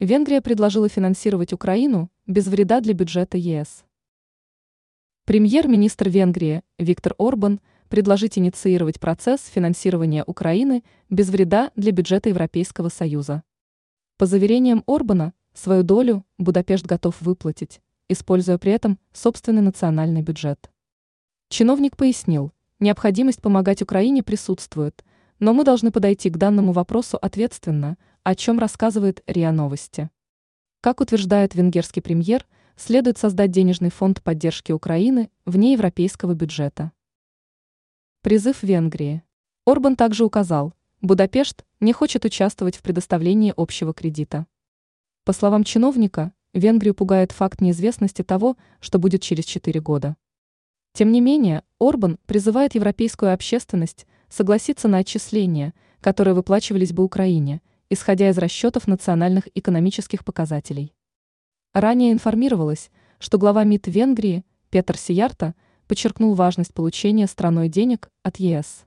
Венгрия предложила финансировать Украину без вреда для бюджета ЕС. Премьер-министр Венгрии Виктор Орбан предложить инициировать процесс финансирования Украины без вреда для бюджета Европейского Союза. По заверениям Орбана, свою долю Будапешт готов выплатить, используя при этом собственный национальный бюджет. Чиновник пояснил, необходимость помогать Украине присутствует, но мы должны подойти к данному вопросу ответственно – о чем рассказывает РИА Новости. Как утверждает венгерский премьер, следует создать денежный фонд поддержки Украины вне европейского бюджета. Призыв Венгрии. Орбан также указал, Будапешт не хочет участвовать в предоставлении общего кредита. По словам чиновника, Венгрию пугает факт неизвестности того, что будет через 4 года. Тем не менее, Орбан призывает европейскую общественность согласиться на отчисления, которые выплачивались бы Украине, исходя из расчетов национальных экономических показателей. Ранее информировалось, что глава МИД Венгрии Петр Сиярта подчеркнул важность получения страной денег от ЕС.